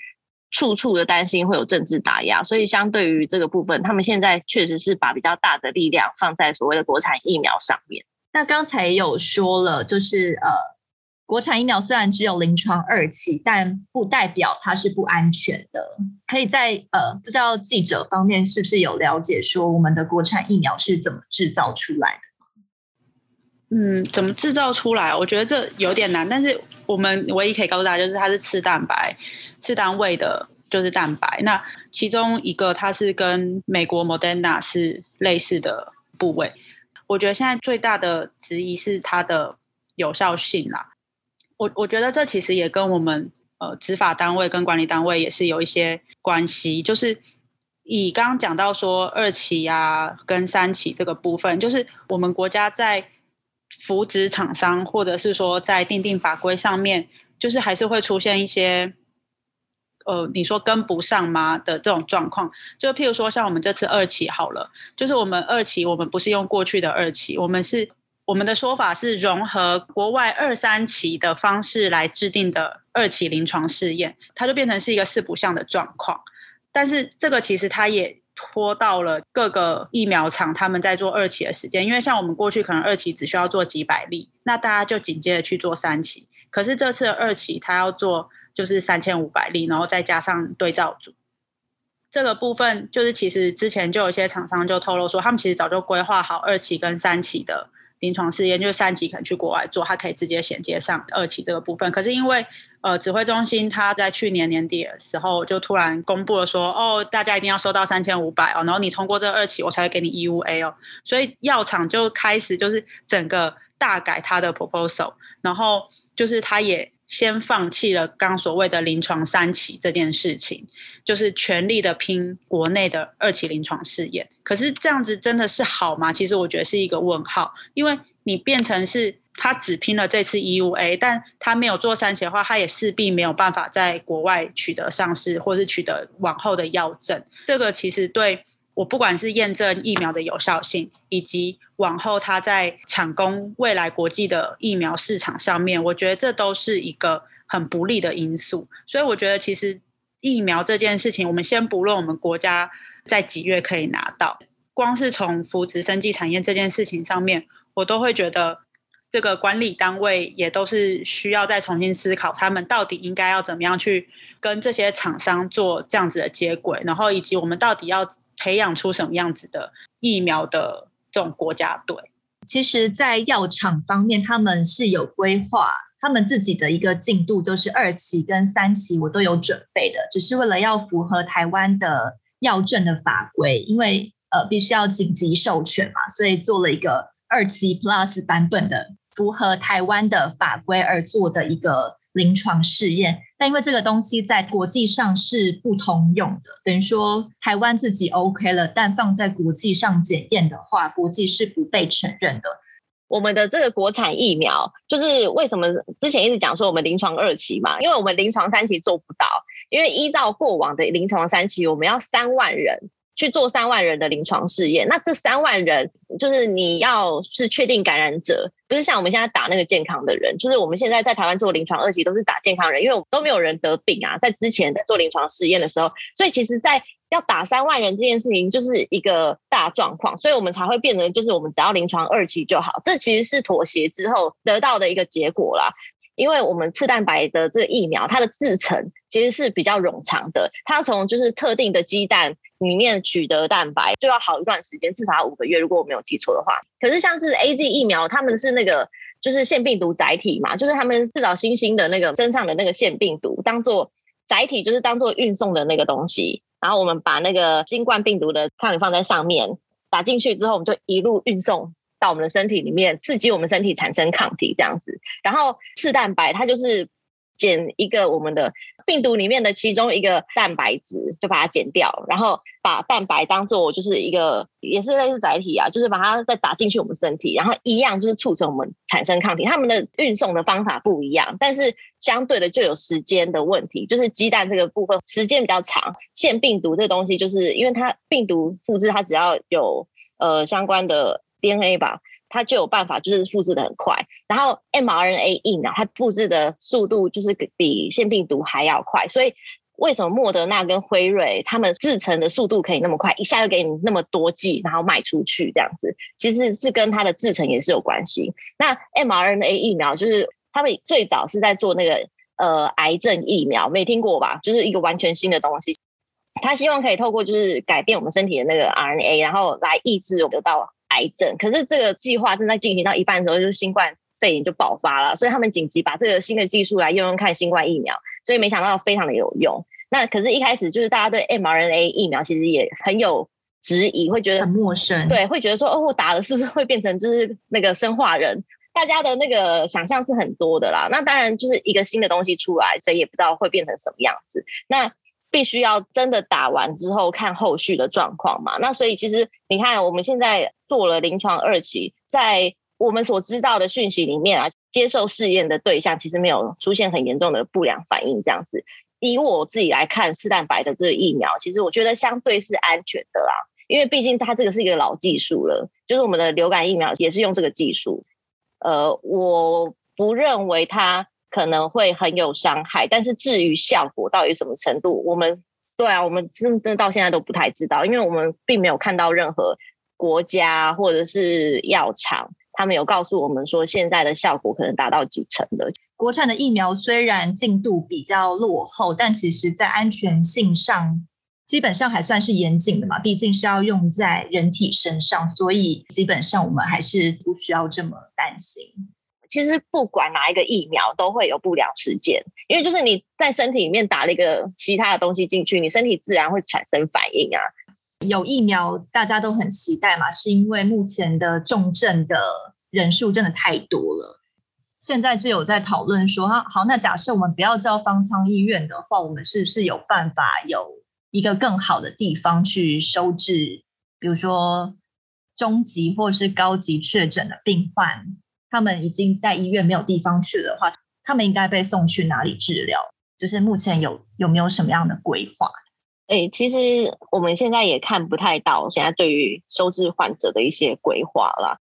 处处的担心会有政治打压，所以相对于这个部分，他们现在确实是把比较大的力量放在所谓的国产疫苗上面。那刚才有说了，就是呃，国产疫苗虽然只有临床二期，但不代表它是不安全的。可以在呃，不知道记者方面是不是有了解说，我们的国产疫苗是怎么制造出来的？嗯，怎么制造出来？我觉得这有点难，但是我们唯一可以告诉大家，就是它是次蛋白，次单位的，就是蛋白。那其中一个，它是跟美国 Moderna 是类似的部位。我觉得现在最大的质疑是它的有效性啦。我我觉得这其实也跟我们呃执法单位跟管理单位也是有一些关系。就是以刚刚讲到说二期啊跟三期这个部分，就是我们国家在扶植厂商，或者是说在定定法规上面，就是还是会出现一些，呃，你说跟不上吗的这种状况？就譬如说，像我们这次二期好了，就是我们二期，我们不是用过去的二期，我们是我们的说法是融合国外二三期的方式来制定的二期临床试验，它就变成是一个四不像的状况。但是这个其实它也。拖到了各个疫苗厂，他们在做二期的时间，因为像我们过去可能二期只需要做几百例，那大家就紧接着去做三期。可是这次二期，他要做就是三千五百例，然后再加上对照组。这个部分就是其实之前就有一些厂商就透露说，他们其实早就规划好二期跟三期的。临床试验就是三期可能去国外做，它可以直接衔接上二期这个部分。可是因为呃指挥中心他在去年年底的时候就突然公布了说，哦大家一定要收到三千五百哦，然后你通过这二期我才会给你 EUA 哦，所以药厂就开始就是整个大改他的 proposal，然后就是他也。先放弃了刚所谓的临床三期这件事情，就是全力的拼国内的二期临床试验。可是这样子真的是好吗？其实我觉得是一个问号，因为你变成是他只拼了这次 EUA，但他没有做三期的话，他也势必没有办法在国外取得上市或是取得往后的药证。这个其实对我不管是验证疫苗的有效性，以及往后它在抢攻未来国际的疫苗市场上面，我觉得这都是一个很不利的因素。所以我觉得其实疫苗这件事情，我们先不论我们国家在几月可以拿到，光是从扶植生技产业这件事情上面，我都会觉得这个管理单位也都是需要再重新思考，他们到底应该要怎么样去跟这些厂商做这样子的接轨，然后以及我们到底要。培养出什么样子的疫苗的这种国家队？其实，在药厂方面，他们是有规划，他们自己的一个进度，就是二期跟三期，我都有准备的，只是为了要符合台湾的药证的法规，因为呃，必须要紧急授权嘛，所以做了一个二期 Plus 版本的，符合台湾的法规而做的一个。临床试验，但因为这个东西在国际上是不通用的，等于说台湾自己 OK 了，但放在国际上检验的话，国际是不被承认的。我们的这个国产疫苗，就是为什么之前一直讲说我们临床二期嘛，因为我们临床三期做不到，因为依照过往的临床三期，我们要三万人。去做三万人的临床试验，那这三万人就是你要是确定感染者，不是像我们现在打那个健康的人，就是我们现在在台湾做临床二期都是打健康人，因为我们都没有人得病啊。在之前在做临床试验的时候，所以其实，在要打三万人这件事情就是一个大状况，所以我们才会变成就是我们只要临床二期就好。这其实是妥协之后得到的一个结果啦。因为我们次蛋白的这个疫苗，它的制程其实是比较冗长的，它从就是特定的鸡蛋里面取得蛋白，就要好一段时间，至少要五个月，如果我没有记错的话。可是像是 AZ 疫苗，他们是那个就是腺病毒载体嘛，就是他们制造新兴的那个身上的那个腺病毒当做载体，就是当做运送的那个东西，然后我们把那个新冠病毒的抗体放在上面，打进去之后，我们就一路运送。到我们的身体里面，刺激我们身体产生抗体，这样子。然后次蛋白它就是剪一个我们的病毒里面的其中一个蛋白质，就把它剪掉，然后把蛋白当做就是一个也是类似载体啊，就是把它再打进去我们身体，然后一样就是促成我们产生抗体。它们的运送的方法不一样，但是相对的就有时间的问题，就是鸡蛋这个部分时间比较长。腺病毒这东西，就是因为它病毒复制，它只要有呃相关的。DNA 吧，它就有办法，就是复制的很快。然后 mRNA 疫苗，它复制的速度就是比腺病毒还要快。所以为什么莫德纳跟辉瑞他们制成的速度可以那么快，一下就给你那么多剂，然后卖出去这样子，其实是跟它的制程也是有关系。那 mRNA 疫苗就是他们最早是在做那个呃癌症疫苗，没听过吧？就是一个完全新的东西。他希望可以透过就是改变我们身体的那个 RNA，然后来抑制我们得到。癌症，可是这个计划正在进行到一半的时候，就是新冠肺炎就爆发了，所以他们紧急把这个新的技术来用用看新冠疫苗，所以没想到非常的有用。那可是，一开始就是大家对 mRNA 疫苗其实也很有质疑，会觉得很陌生，对，会觉得说哦，我打了是不是会变成就是那个生化人？大家的那个想象是很多的啦。那当然就是一个新的东西出来，谁也不知道会变成什么样子。那必须要真的打完之后看后续的状况嘛？那所以其实你看，我们现在做了临床二期，在我们所知道的讯息里面啊，接受试验的对象其实没有出现很严重的不良反应这样子。以我自己来看，四蛋白的这个疫苗，其实我觉得相对是安全的啦，因为毕竟它这个是一个老技术了，就是我们的流感疫苗也是用这个技术。呃，我不认为它。可能会很有伤害，但是至于效果到底什么程度，我们对啊，我们真的到现在都不太知道，因为我们并没有看到任何国家或者是药厂，他们有告诉我们说现在的效果可能达到几成的。国产的疫苗虽然进度比较落后，但其实在安全性上基本上还算是严谨的嘛，毕竟是要用在人体身上，所以基本上我们还是不需要这么担心。其实不管哪一个疫苗都会有不良事件，因为就是你在身体里面打了一个其他的东西进去，你身体自然会产生反应啊。有疫苗大家都很期待嘛，是因为目前的重症的人数真的太多了。现在就有在讨论说啊，好，那假设我们不要叫方舱医院的话，我们是不是有办法有一个更好的地方去收治，比如说中级或是高级确诊的病患？他们已经在医院没有地方去的话，他们应该被送去哪里治疗？就是目前有有没有什么样的规划？哎，其实我们现在也看不太到现在对于收治患者的一些规划啦。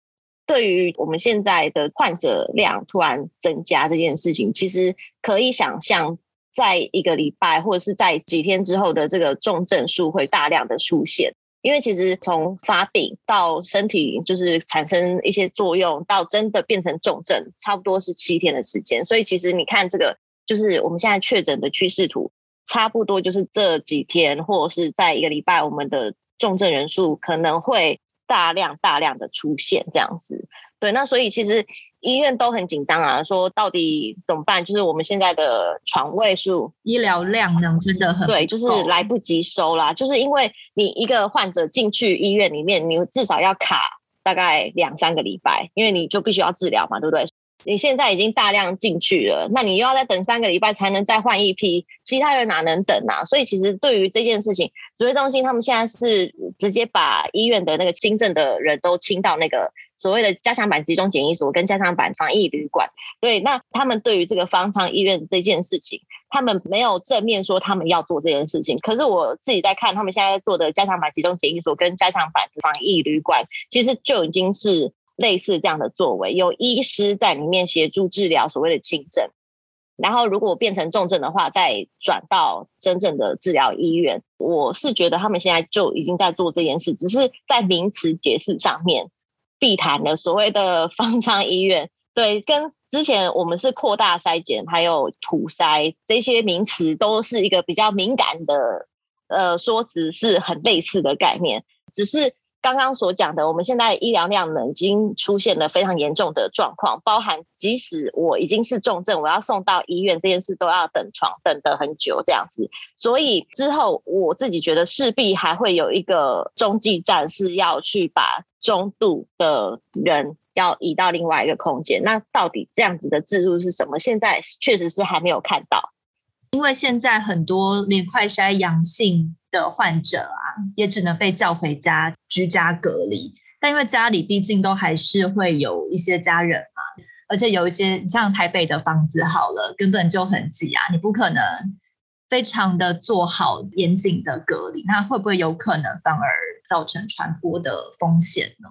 对于我们现在的患者量突然增加这件事情，其实可以想象，在一个礼拜或者是在几天之后的这个重症数会大量的出现。因为其实从发病到身体就是产生一些作用，到真的变成重症，差不多是七天的时间。所以其实你看这个，就是我们现在确诊的趋势图，差不多就是这几天或者是在一个礼拜，我们的重症人数可能会大量大量的出现这样子。对，那所以其实。医院都很紧张啊，说到底怎么办？就是我们现在的床位数、医疗量能真的很对，就是来不及收啦。就是因为你一个患者进去医院里面，你至少要卡大概两三个礼拜，因为你就必须要治疗嘛，对不对？你现在已经大量进去了，那你又要再等三个礼拜才能再换一批，其他人哪能等啊？所以其实对于这件事情，指挥中心他们现在是直接把医院的那个轻症的人都清到那个。所谓的加强版集中检疫所跟加强版防疫旅馆，对，那他们对于这个方舱医院这件事情，他们没有正面说他们要做这件事情。可是我自己在看他们现在做的加强版集中检疫所跟加强版防疫旅馆，其实就已经是类似这样的作为，有医师在里面协助治疗所谓的轻症，然后如果变成重症的话，再转到真正的治疗医院。我是觉得他们现在就已经在做这件事，只是在名词解释上面。避谈的所谓的方舱医院，对，跟之前我们是扩大筛检，还有土筛这些名词，都是一个比较敏感的呃说辞，是很类似的概念，只是。刚刚所讲的，我们现在医疗量呢已经出现了非常严重的状况，包含即使我已经是重症，我要送到医院这件事都要等床等得很久这样子。所以之后我自己觉得势必还会有一个中继站，是要去把中度的人要移到另外一个空间。那到底这样子的制度是什么？现在确实是还没有看到，因为现在很多连快筛阳性的患者啊。也只能被叫回家居家隔离，但因为家里毕竟都还是会有一些家人嘛，而且有一些像台北的房子好了，根本就很挤啊，你不可能非常的做好严谨的隔离，那会不会有可能反而造成传播的风险呢？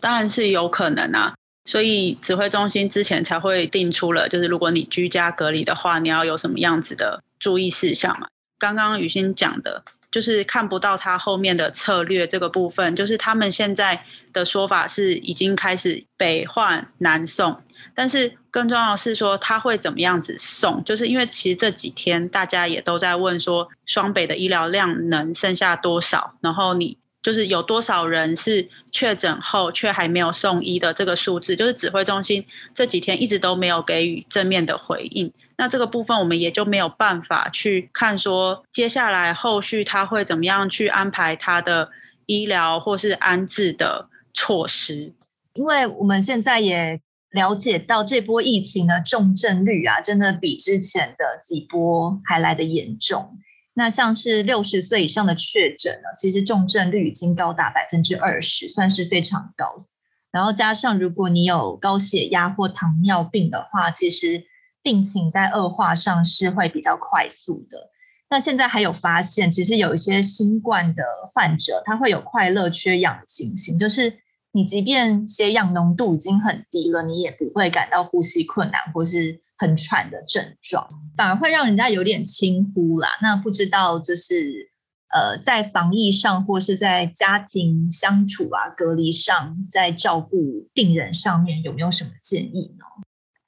当然是有可能啊，所以指挥中心之前才会定出了，就是如果你居家隔离的话，你要有什么样子的注意事项嘛？刚刚雨欣讲的。就是看不到他后面的策略这个部分，就是他们现在的说法是已经开始北换南送，但是更重要的是说他会怎么样子送，就是因为其实这几天大家也都在问说双北的医疗量能剩下多少，然后你就是有多少人是确诊后却还没有送医的这个数字，就是指挥中心这几天一直都没有给予正面的回应。那这个部分我们也就没有办法去看说，接下来后续他会怎么样去安排他的医疗或是安置的措施。因为我们现在也了解到这波疫情的重症率啊，真的比之前的几波还来得严重。那像是六十岁以上的确诊呢，其实重症率已经高达百分之二十，算是非常高。然后加上如果你有高血压或糖尿病的话，其实。病情在恶化上是会比较快速的。那现在还有发现，其实有一些新冠的患者，他会有快乐缺氧的情形，就是你即便血氧浓度已经很低了，你也不会感到呼吸困难或是很喘的症状，反而会让人家有点轻忽啦。那不知道就是呃，在防疫上或是在家庭相处啊、隔离上，在照顾病人上面有没有什么建议呢？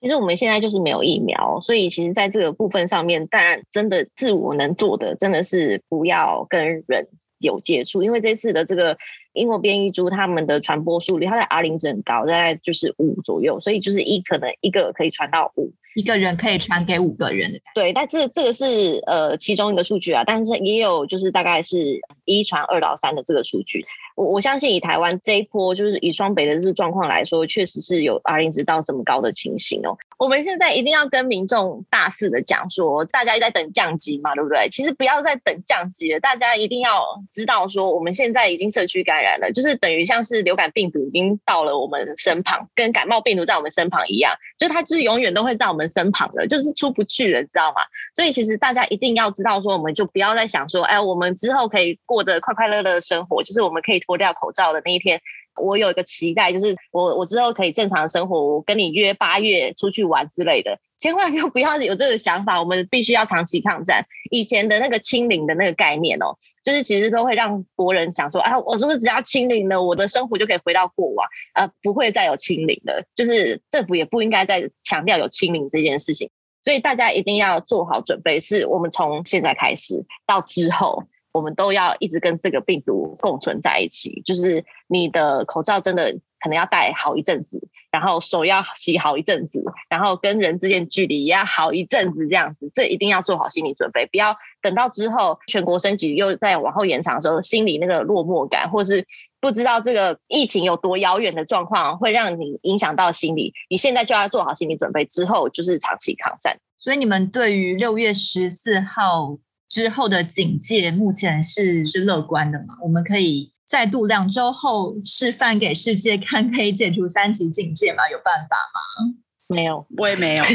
其实我们现在就是没有疫苗，所以其实在这个部分上面，当然真的自我能做的，真的是不要跟人有接触，因为这次的这个英国变异株，他们的传播速率，它在 R 零值很高，大概就是五左右，所以就是一可能一个可以传到五，一个人可以传给五个人。对，但这这个是呃其中一个数据啊，但是也有就是大概是一传二到三的这个数据。我我相信以台湾这一波，就是以双北的这状况来说，确实是有 R 零值到这么高的情形哦。我们现在一定要跟民众大肆的讲说，大家在等降级嘛，对不对？其实不要再等降级了，大家一定要知道说，我们现在已经社区感染了，就是等于像是流感病毒已经到了我们身旁，跟感冒病毒在我们身旁一样，就它就是永远都会在我们身旁的，就是出不去了，知道吗？所以其实大家一定要知道说，我们就不要再想说，哎，我们之后可以过的快快乐乐的生活，就是我们可以脱掉口罩的那一天。我有一个期待，就是我我之后可以正常生活，我跟你约八月出去玩之类的，千万 就不要有这个想法。我们必须要长期抗战。以前的那个清零的那个概念哦，就是其实都会让国人想说，啊，我是不是只要清零了，我的生活就可以回到过往？呃，不会再有清零的，就是政府也不应该再强调有清零这件事情。所以大家一定要做好准备，是我们从现在开始到之后。我们都要一直跟这个病毒共存在一起，就是你的口罩真的可能要戴好一阵子，然后手要洗好一阵子，然后跟人之间距离也要好一阵子，这样子，这一定要做好心理准备，不要等到之后全国升级又再往后延长的时候，心里那个落寞感，或是不知道这个疫情有多遥远的状况，会让你影响到心理。你现在就要做好心理准备，之后就是长期抗战。所以你们对于六月十四号之后的警戒目前是是乐观的嘛？我们可以再度两周后示范给世界看，可以解除三级警戒吗？有办法吗？没有，我也没有。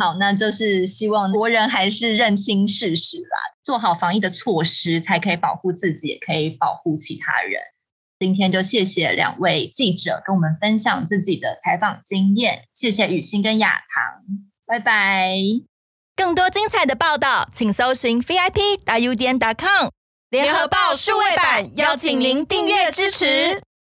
好，那就是希望国人还是认清事实啦，做好防疫的措施，才可以保护自己，也可以保护其他人。今天就谢谢两位记者跟我们分享自己的采访经验，谢谢雨欣跟雅棠，拜拜。更多精彩的报道，请搜寻 VIP.UDN.com 联合报数位版，邀请您订阅支持。